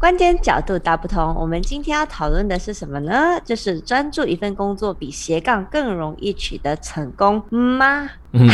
观点角度大不同，我们今天要讨论的是什么呢？就是专注一份工作比斜杠更容易取得成功吗？嗯，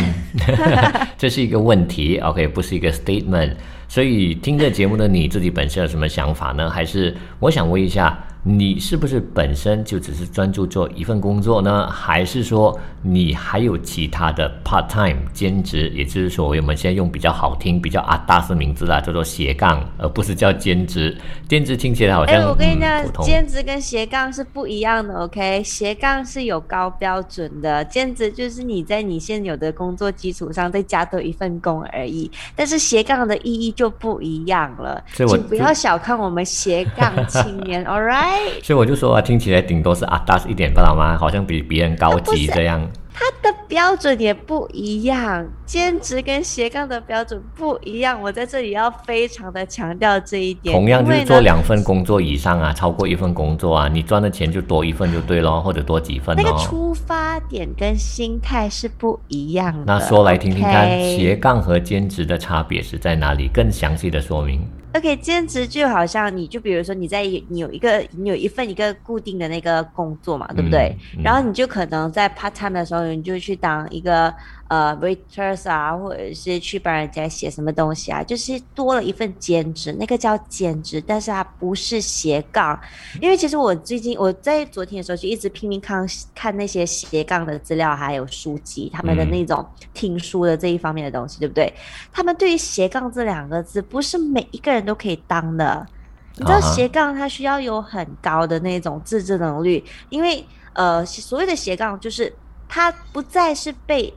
这是一个问题，OK，不是一个 statement。所以听这节目的你自己本身有什么想法呢？还是我想问一下。你是不是本身就只是专注做一份工作呢？还是说你还有其他的 part time 兼职？也就是说，我们现在用比较好听、比较啊大斯名字啦，叫做斜杠，而不是叫兼职。兼职听起来好像……哎，我跟你讲，兼职跟斜杠是不一样的。OK，斜杠是有高标准的，兼职就是你在你现有的工作基础上再加多一份工而已。但是斜杠的意义就不一样了，请不要小看我们斜杠青年。All right。所以我就说啊，听起来顶多是阿达斯一点，不知道吗？好像比别人高级这样。他的标准也不一样，兼职跟斜杠的标准不一样。我在这里要非常的强调这一点。同样就是做两份工作以上啊，超过一份工作啊，你赚的钱就多一份就对咯，或者多几份。那个出发点跟心态是不一样的。那说来听听看，斜杠和兼职的差别是在哪里？更详细的说明。OK，兼职就好像你就比如说你在你有一个你有一份一个固定的那个工作嘛，对不对？然后你就可能在 part time 的时候，你就去当一个。呃，writers 啊，或者是去帮人家写什么东西啊，就是多了一份兼职，那个叫兼职，但是它不是斜杠。因为其实我最近我在昨天的时候就一直拼命看看那些斜杠的资料，还有书籍，他们的那种听书的这一方面的东西，对不对？他们对于斜杠这两个字，不是每一个人都可以当的。你知道斜杠它需要有很高的那种自制能力，因为呃，所谓的斜杠就是它不再是被。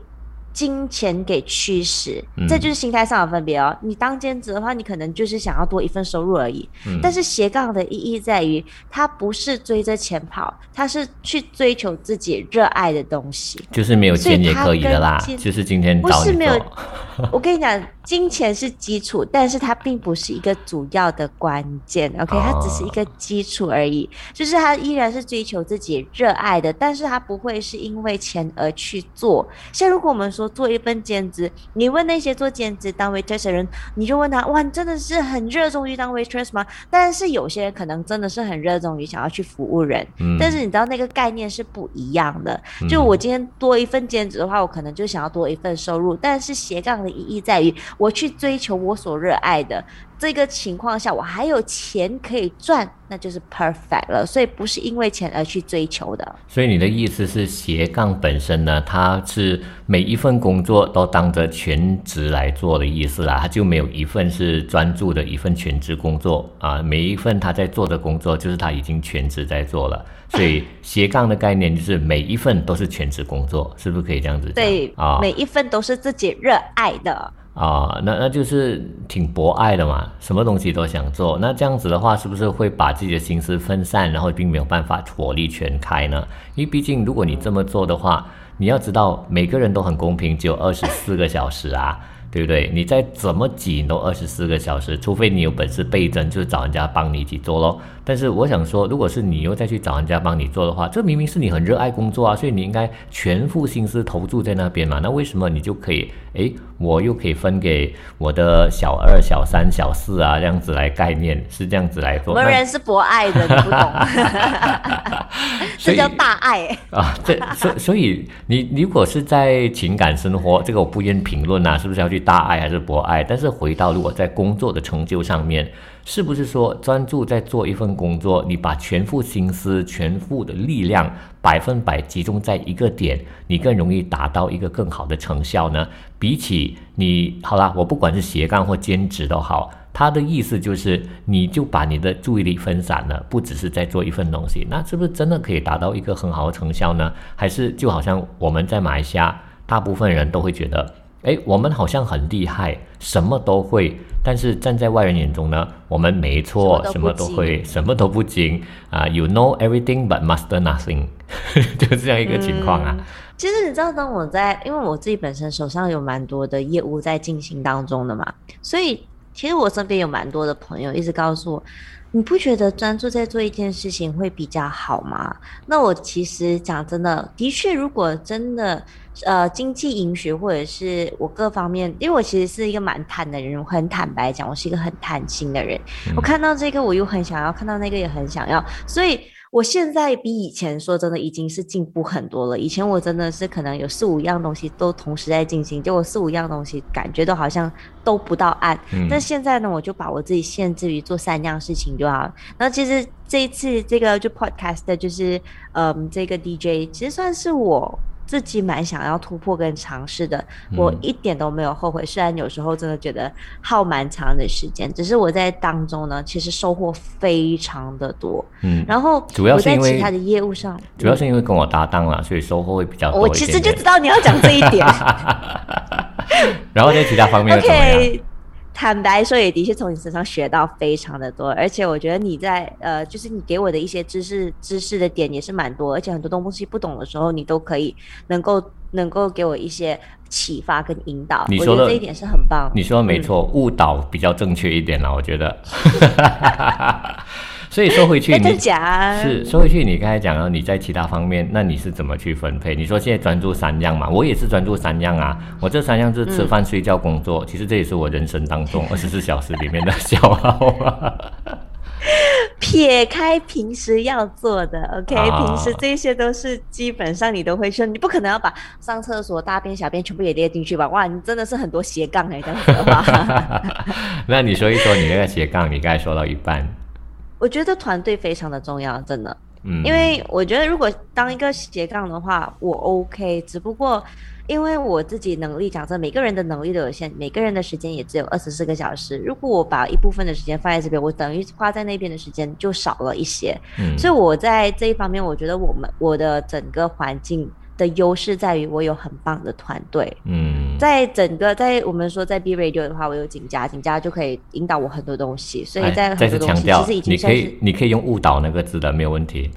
金钱给驱使，这就是心态上的分别哦。你当兼职的话，你可能就是想要多一份收入而已。但是斜杠的意义在于，它不是追着钱跑，它是去追求自己热爱的东西。就是没有钱也可以的啦。就是今天不是没有。我跟你讲，金钱是基础，但是它并不是一个主要的关键。OK，它只是一个基础而已。就是他依然是追求自己热爱的，但是他不会是因为钱而去做。像如果我们说做一份兼职，你问那些做兼职当 waitress 的人，你就问他：哇，你真的是很热衷于当 waitress 吗？但是有些人可能真的是很热衷于想要去服务人。嗯。但是你知道那个概念是不一样的。就我今天多一份兼职的话，我可能就想要多一份收入。但是斜杠的。意义在于，我去追求我所热爱的这个情况下，我还有钱可以赚，那就是 perfect 了。所以不是因为钱而去追求的。所以你的意思是，斜杠本身呢，它是每一份工作都当着全职来做的意思啦，它就没有一份是专注的一份全职工作啊。每一份他在做的工作，就是他已经全职在做了。所以斜杠的概念就是每一份都是全职工作，是不是可以这样子？对啊，每一份都是自己热爱的啊，那那就是挺博爱的嘛，什么东西都想做。那这样子的话，是不是会把自己的心思分散，然后并没有办法火力全开呢？因为毕竟如果你这么做的话，你要知道每个人都很公平，只有二十四个小时啊。对不对？你再怎么挤都二十四个小时，除非你有本事倍增，就是找人家帮你一起做咯。但是我想说，如果是你又再去找人家帮你做的话，这明明是你很热爱工作啊，所以你应该全副心思投注在那边嘛。那为什么你就可以？诶，我又可以分给我的小二、小三、小四啊，这样子来概念是这样子来做。我们人是博爱的，你不懂，这叫大爱啊。这所所以你如果是在情感生活，这个我不愿评论啊，是不是要去？大爱还是博爱？但是回到如果在工作的成就上面，是不是说专注在做一份工作，你把全副心思、全副的力量百分百集中在一个点，你更容易达到一个更好的成效呢？比起你好啦，我不管是斜杠或兼职都好，他的意思就是，你就把你的注意力分散了，不只是在做一份东西，那是不是真的可以达到一个很好的成效呢？还是就好像我们在马来西亚，大部分人都会觉得。哎，我们好像很厉害，什么都会。但是站在外人眼中呢，我们没错，什么都会，什么都不精啊。You know everything but master nothing。就这样一个情况啊。其实你知道，当我在，因为我自己本身手上有蛮多的业务在进行当中的嘛，所以其实我身边有蛮多的朋友一直告诉我，你不觉得专注在做一件事情会比较好吗？那我其实讲真的，的确，如果真的呃经济允许，或者是我各方面，因为我其实是一个蛮坦的人，我很坦白讲，我是一个很贪心的人，我看到这个我又很想要，看到那个也很想要，所以。我现在比以前说真的已经是进步很多了。以前我真的是可能有四五样东西都同时在进行，结果四五样东西感觉都好像都不到岸。但现在呢，我就把我自己限制于做三样事情就好了。那其实这一次这个就 podcast 就是嗯这个 DJ，其实算是我。自己蛮想要突破跟尝试的，我一点都没有后悔。虽然有时候真的觉得耗蛮长的时间，只是我在当中呢，其实收获非常的多。嗯，然后主要是因为其他的业务上，主要是因为跟我搭档了，所以收获会比较多。我其实就知道你要讲这一点。然后在其他方面？坦白说，也的确从你身上学到非常的多，而且我觉得你在呃，就是你给我的一些知识知识的点也是蛮多，而且很多东西不懂的时候，你都可以 能够能够给我一些启发跟引导。你说的这一点是很棒。你说的没错，误导比较正确一点了，我觉得。所以说回去，你是说回去，你刚才讲了你在其他方面，那你是怎么去分配？你说现在专注三样嘛，我也是专注三样啊。我这三样是吃饭、睡觉、工作，其实这也是我人生当中 二十四小时里面的消耗。撇开平时要做的，OK，平时这些都是基本上你都会说，你不可能要把上厕所、大便、小便全部也列进去吧？哇，你真的是很多斜杠哎，这样子的话。那你说一说你那个斜杠，你刚才说到一半。我觉得团队非常的重要，真的，嗯，因为我觉得如果当一个斜杠的话，我 OK，只不过因为我自己能力讲真，每个人的能力都有限，每个人的时间也只有二十四个小时。如果我把一部分的时间放在这边，我等于花在那边的时间就少了一些，嗯，所以我在这一方面，我觉得我们我的整个环境。的优势在于我有很棒的团队，嗯，在整个在我们说在 B Radio 的话，我有景家，景家就可以引导我很多东西，所以在很多东西其实已经你可以你可以用误导那个字的没有问题，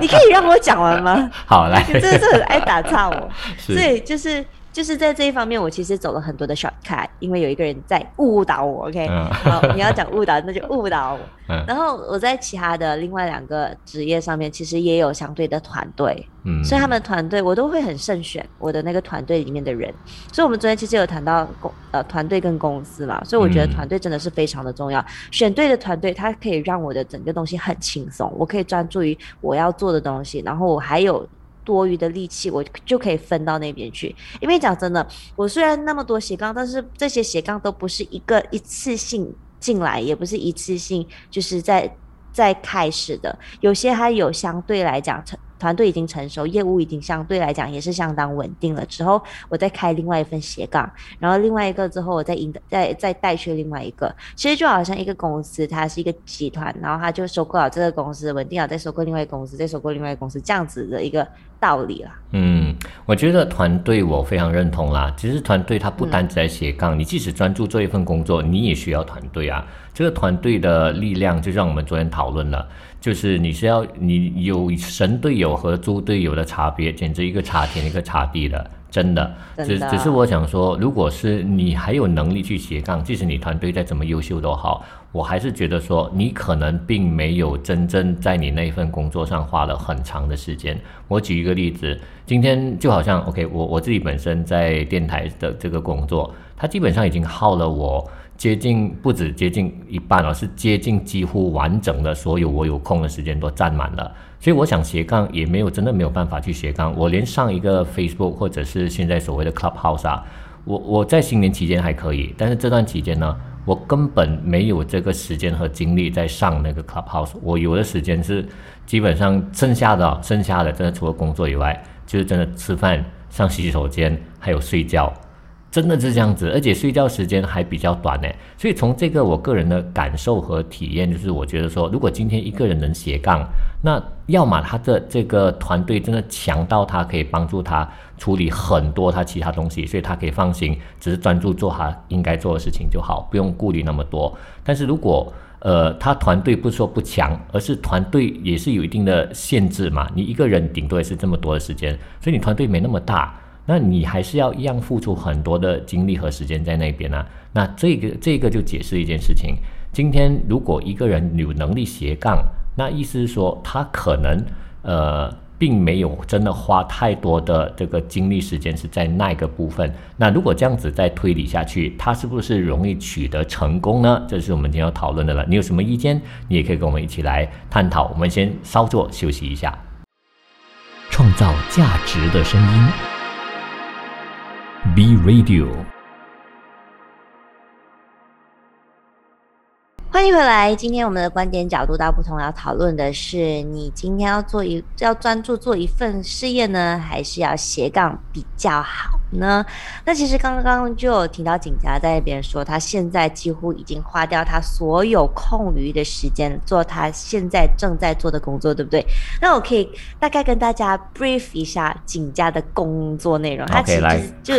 你可以让我讲完吗？好来，真的是很爱打岔我，所以就是。就是在这一方面，我其实走了很多的 shortcut，因为有一个人在误导我。OK，好，你要讲误导，那就误导我。然后我在其他的另外两个职业上面，其实也有相对的团队，嗯，所以他们团队我都会很慎选我的那个团队里面的人。所以，我们昨天其实有谈到公呃团队跟公司嘛，所以我觉得团队真的是非常的重要。选对的团队，它可以让我的整个东西很轻松，我可以专注于我要做的东西，然后我还有。多余的力气，我就可以分到那边去。因为讲真的，我虽然那么多斜杠，但是这些斜杠都不是一个一次性进来，也不是一次性就是在在开始的。有些还有相对来讲成。团队已经成熟，业务已经相对来讲也是相当稳定了。之后我再开另外一份斜杠，然后另外一个之后我再引再再带去另外一个。其实就好像一个公司，它是一个集团，然后它就收购了这个公司，稳定了再收购另外一个公司，再收购另外一个公司，这样子的一个道理啦。嗯，我觉得团队我非常认同啦。其实团队它不单只在斜杠，你即使专注做一份工作，你也需要团队啊。这个团队的力量，就像我们昨天讨论了。就是你是要你有神队友和猪队友的差别，简直一个差天一个差地的，真的。只只是我想说，如果是你还有能力去斜杠，即使你团队再怎么优秀都好，我还是觉得说你可能并没有真正在你那份工作上花了很长的时间。我举一个例子，今天就好像 OK，我我自己本身在电台的这个工作，它基本上已经耗了我。接近不止接近一半了，是接近几乎完整的所有我有空的时间都占满了，所以我想斜杠也没有真的没有办法去斜杠。我连上一个 Facebook 或者是现在所谓的 Clubhouse 啊，我我在新年期间还可以，但是这段期间呢，我根本没有这个时间和精力在上那个 Clubhouse。我有的时间是基本上剩下的剩下的，真的除了工作以外，就是真的吃饭、上洗手间还有睡觉。真的是这样子，而且睡觉时间还比较短呢。所以从这个我个人的感受和体验，就是我觉得说，如果今天一个人能斜杠，那要么他的这个团队真的强到他可以帮助他处理很多他其他东西，所以他可以放心，只是专注做他应该做的事情就好，不用顾虑那么多。但是如果呃，他团队不是说不强，而是团队也是有一定的限制嘛。你一个人顶多也是这么多的时间，所以你团队没那么大，那你还是要一样付出很多的精力和时间在那边啊。那这个这个就解释一件事情：今天如果一个人有能力斜杠，那意思是说他可能呃。并没有真的花太多的这个精力时间是在那个部分。那如果这样子再推理下去，他是不是容易取得成功呢？这是我们今天要讨论的了。你有什么意见？你也可以跟我们一起来探讨。我们先稍作休息一下。创造价值的声音，B Radio。欢迎回来。今天我们的观点角度大不同，要讨论的是：你今天要做一要专注做一份事业呢，还是要斜杠比较好呢？那其实刚刚就有听到景佳在那边说，他现在几乎已经花掉他所有空余的时间做他现在正在做的工作，对不对？那我可以大概跟大家 brief 一下景佳的工作内容。他其实就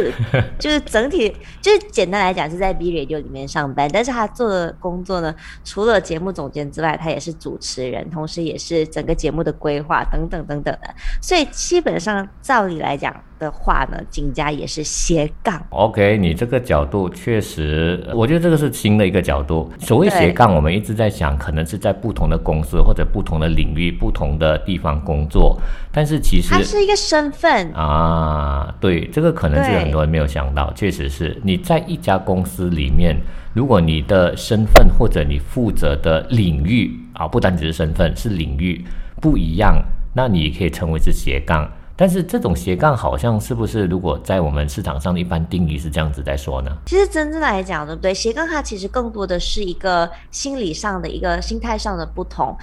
就是整体就是简单来讲是在 B Radio 里面上班，但是他做的工作呢？除了节目总监之外，他也是主持人，同时也是整个节目的规划等等等等的。所以基本上照理来讲的话呢，景家也是斜杠。OK，你这个角度确实，我觉得这个是新的一个角度。所谓斜杠，我们一直在想，可能是在不同的公司或者不同的领域、不同的地方工作。但是其实它是一个身份啊，对，这个可能是很多人没有想到，确实是你在一家公司里面。如果你的身份或者你负责的领域啊，不单只是身份，是领域不一样，那你可以称为是斜杠。但是这种斜杠好像是不是，如果在我们市场上的一般定义是这样子在说呢？其实真正来讲，对不对？斜杠它其实更多的是一个心理上的一个心态上的不同。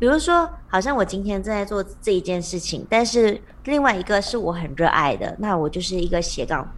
比如说，好像我今天正在做这一件事情，但是另外一个是我很热爱的，那我就是一个斜杠。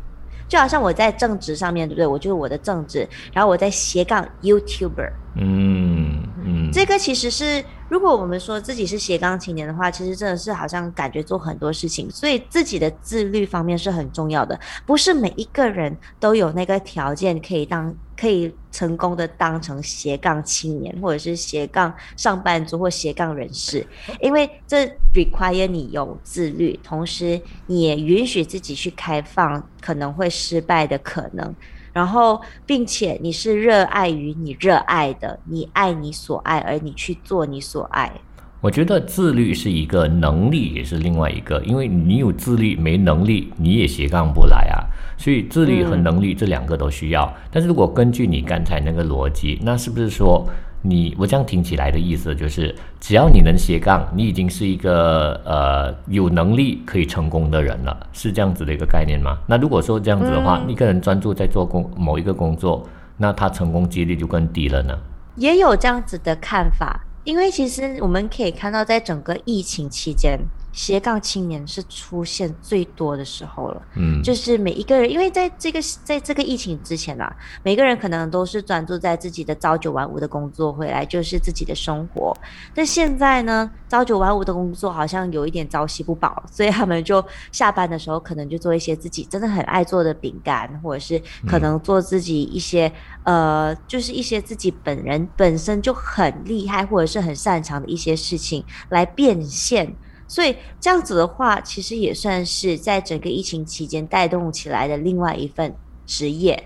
就好像我在正职上面对不对？我就是我的正职，然后我在斜杠 YouTuber。嗯嗯，这个其实是，如果我们说自己是斜杠青年的话，其实真的是好像感觉做很多事情，所以自己的自律方面是很重要的。不是每一个人都有那个条件可以当。可以成功的当成斜杠青年，或者是斜杠上班族或斜杠人士，因为这 require 你有自律，同时你也允许自己去开放可能会失败的可能，然后并且你是热爱于你热爱的，你爱你所爱，而你去做你所爱。我觉得自律是一个能力，也是另外一个，因为你有自律没能力，你也斜杠不来啊。所以自律和能力这两个都需要。但是如果根据你刚才那个逻辑，那是不是说你我这样听起来的意思就是，只要你能斜杠，你已经是一个呃有能力可以成功的人了，是这样子的一个概念吗？那如果说这样子的话，一个人专注在做工某一个工作，那他成功几率就更低了呢？也有这样子的看法，因为其实我们可以看到，在整个疫情期间。斜杠青年是出现最多的时候了，嗯，就是每一个人，因为在这个在这个疫情之前啊，每个人可能都是专注在自己的朝九晚五的工作，回来就是自己的生活。但现在呢，朝九晚五的工作好像有一点朝夕不保，所以他们就下班的时候可能就做一些自己真的很爱做的饼干，或者是可能做自己一些呃，就是一些自己本人本身就很厉害或者是很擅长的一些事情来变现。所以这样子的话，其实也算是在整个疫情期间带动起来的另外一份职业，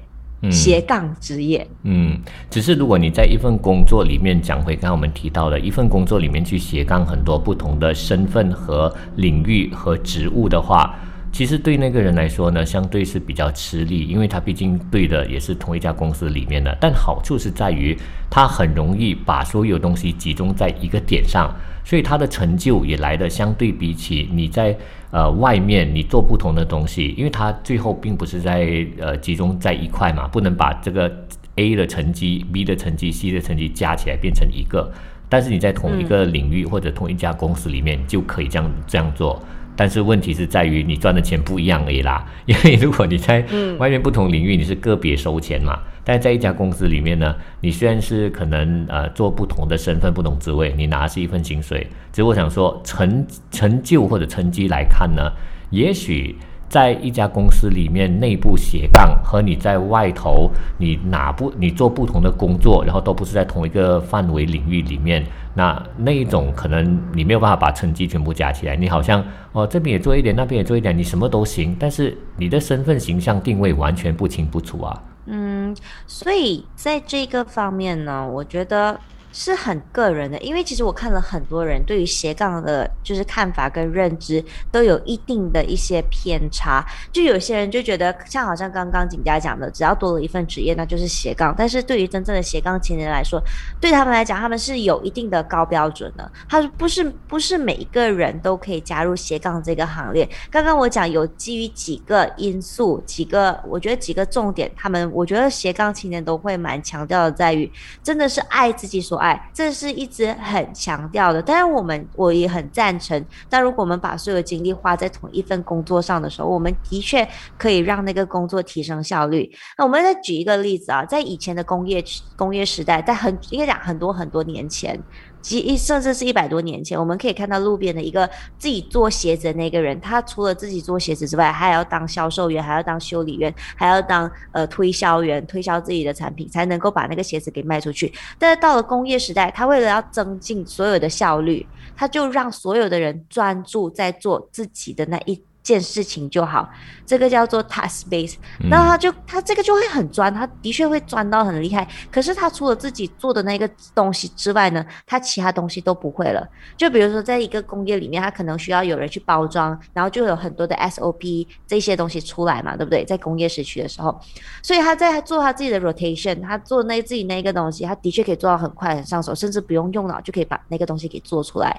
斜杠职业。嗯，只是如果你在一份工作里面讲回刚刚我们提到的一份工作里面去斜杠很多不同的身份和领域和职务的话。其实对那个人来说呢，相对是比较吃力，因为他毕竟对的也是同一家公司里面的。但好处是在于，他很容易把所有东西集中在一个点上，所以他的成就也来的相对比起你在呃外面你做不同的东西，因为他最后并不是在呃集中在一块嘛，不能把这个 A 的成绩、B 的成绩、C 的成绩加起来变成一个。但是你在同一个领域或者同一家公司里面就可以这样这样做。但是问题是在于你赚的钱不一样而已啦，因为如果你在外面不同领域你是个别收钱嘛，但在一家公司里面呢，你虽然是可能呃做不同的身份、不同职位，你拿的是一份薪水，只是我想说成成就或者成绩来看呢，也许在一家公司里面内部斜杠和你在外头，你哪不你做不同的工作，然后都不是在同一个范围领域里面，那那一种可能你没有办法把成绩全部加起来，你好像哦这边也做一点，那边也做一点，你什么都行，但是你的身份形象定位完全不清不楚啊。嗯，所以在这个方面呢，我觉得。是很个人的，因为其实我看了很多人对于斜杠的，就是看法跟认知都有一定的一些偏差。就有些人就觉得，像好像刚刚景佳讲的，只要多了一份职业，那就是斜杠。但是对于真正的斜杠青年来说，对他们来讲，他们是有一定的高标准的。他说不是不是每一个人都可以加入斜杠这个行列。刚刚我讲有基于几个因素，几个我觉得几个重点，他们我觉得斜杠青年都会蛮强调的，在于真的是爱自己所爱。这是一直很强调的，当然我们我也很赞成。但如果我们把所有精力花在同一份工作上的时候，我们的确可以让那个工作提升效率。那我们再举一个例子啊，在以前的工业工业时代，在很应该讲很多很多年前。一甚至是一百多年前，我们可以看到路边的一个自己做鞋子的那个人，他除了自己做鞋子之外，还要当销售员，还要当修理员，还要当呃推销员，推销自己的产品，才能够把那个鞋子给卖出去。但是到了工业时代，他为了要增进所有的效率，他就让所有的人专注在做自己的那一。件事情就好，这个叫做 task base，那他就他这个就会很专，他的确会专到很厉害。可是他除了自己做的那个东西之外呢，他其他东西都不会了。就比如说，在一个工业里面，他可能需要有人去包装，然后就有很多的 SOP 这些东西出来嘛，对不对？在工业时期的时候，所以他在做他自己的 rotation，他做那自己那个东西，他的确可以做到很快很上手，甚至不用用脑就可以把那个东西给做出来。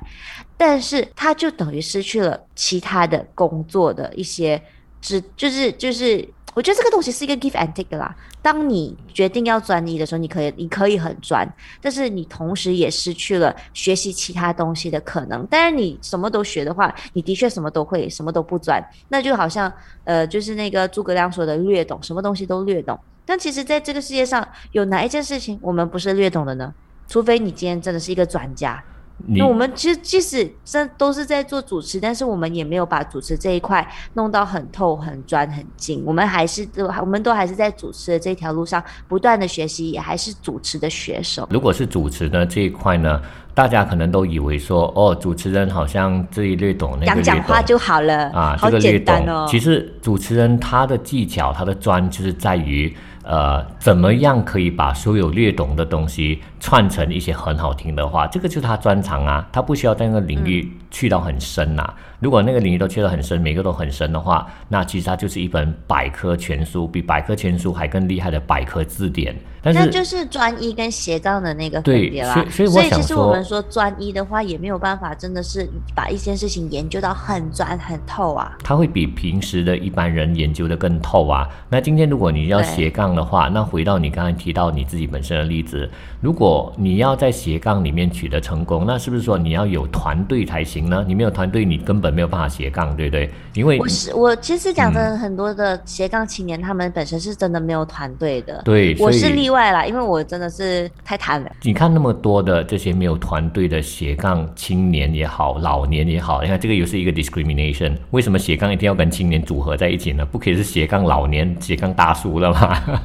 但是他就等于失去了其他的工作做的一些，只就是就是，我觉得这个东西是一个 give and take 啦。当你决定要专一的时候，你可以你可以很专，但是你同时也失去了学习其他东西的可能。但是你什么都学的话，你的确什么都会，什么都不专，那就好像呃，就是那个诸葛亮说的略懂，什么东西都略懂。但其实在这个世界上，有哪一件事情我们不是略懂的呢？除非你今天真的是一个专家。那我们其实即使这都是在做主持，但是我们也没有把主持这一块弄到很透、很专、很精。我们还是都，我们都还是在主持的这条路上不断的学习，也还是主持的学手。如果是主持呢这一块呢，大家可能都以为说，哦，主持人好像这一略懂，那个讲讲话就好了啊，好简单哦。其实主持人他的技巧，他的专就是在于。呃，怎么样可以把所有略懂的东西串成一些很好听的话？这个就是他专长啊，他不需要在那个领域去到很深呐。如果那个领域都去得很深，每个都很深的话，那其实它就是一本百科全书，比百科全书还更厉害的百科字典。但是那就是专一跟斜杠的那个分别啦。所以，所以其实我们说专一的话，也没有办法真的是把一件事情研究到很专很透啊。他会比平时的一般人研究的更透啊。那今天如果你要斜杠的话，那回到你刚才提到你自己本身的例子，如果你要在斜杠里面取得成功，那是不是说你要有团队才行呢？你没有团队，你根本。没有办法斜杠，对不对？因为我是我其实讲的很多的斜杠青年，他们本身是真的没有团队的。对，我是例外啦，因为我真的是太贪了。你看那么多的这些没有团队的斜杠青年也好，老年也好，你看这个又是一个 discrimination。为什么斜杠一定要跟青年组合在一起呢？不可以是斜杠老年、斜杠大叔了吗？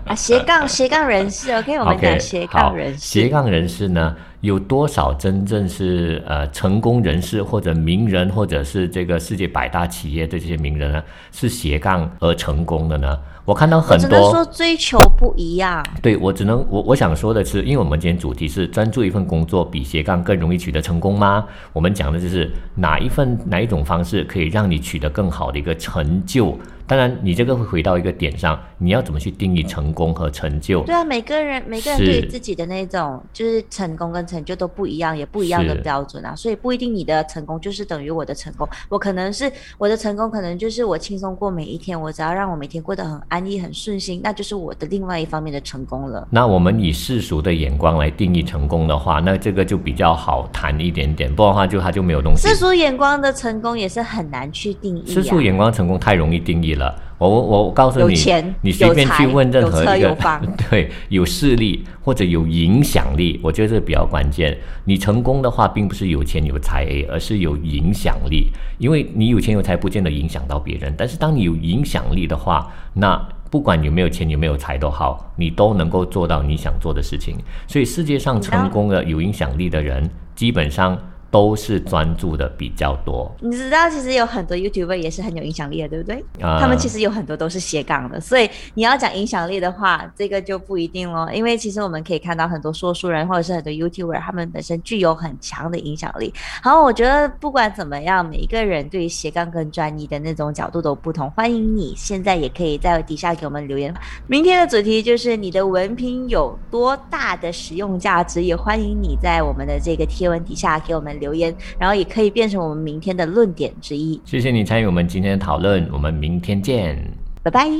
啊，斜杠斜杠人士，OK，我们讲斜杠人士。斜杠人士呢？有多少真正是呃成功人士或者名人，或者是这个世界百大企业的这些名人呢？是斜杠而成功的呢？我看到很多，只能说追求不一样。对我只能我我想说的是，因为我们今天主题是专注一份工作比斜杠更容易取得成功吗？我们讲的就是哪一份哪一种方式可以让你取得更好的一个成就。当然，你这个会回到一个点上，你要怎么去定义成功和成就？对啊，每个人每个人对自己的那种就是成功跟成就都不一样，也不一样的标准啊，所以不一定你的成功就是等于我的成功。我可能是我的成功，可能就是我轻松过每一天，我只要让我每天过得很安逸、很顺心，那就是我的另外一方面的成功了。那我们以世俗的眼光来定义成功的话，那这个就比较好谈一点点，不然的话就它就没有东西。世俗眼光的成功也是很难去定义。世俗眼光成功太容易定义了。了。我我我告诉你，你随便去问任何一个 对有势力或者有影响力，我觉得这个比较关键。你成功的话，并不是有钱有财，而是有影响力。因为你有钱有财，不见得影响到别人，但是当你有影响力的话，那不管有没有钱有没有财都好，你都能够做到你想做的事情。所以世界上成功的有影响力的人，基本上。都是专注的比较多。你知道，其实有很多 YouTuber 也是很有影响力的，对不对？啊，他们其实有很多都是斜杠的。所以你要讲影响力的话，这个就不一定咯。因为其实我们可以看到很多说书人或者是很多 YouTuber，他们本身具有很强的影响力。好，我觉得不管怎么样，每一个人对于斜杠跟专一的那种角度都不同。欢迎你现在也可以在底下给我们留言。明天的主题就是你的文凭有多大的实用价值，也欢迎你在我们的这个贴文底下给我们。留言，然后也可以变成我们明天的论点之一。谢谢你参与我们今天的讨论，我们明天见，拜拜。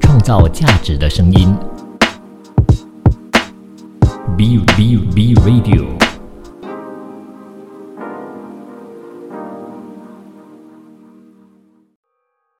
创造价值的声音，B B B Radio。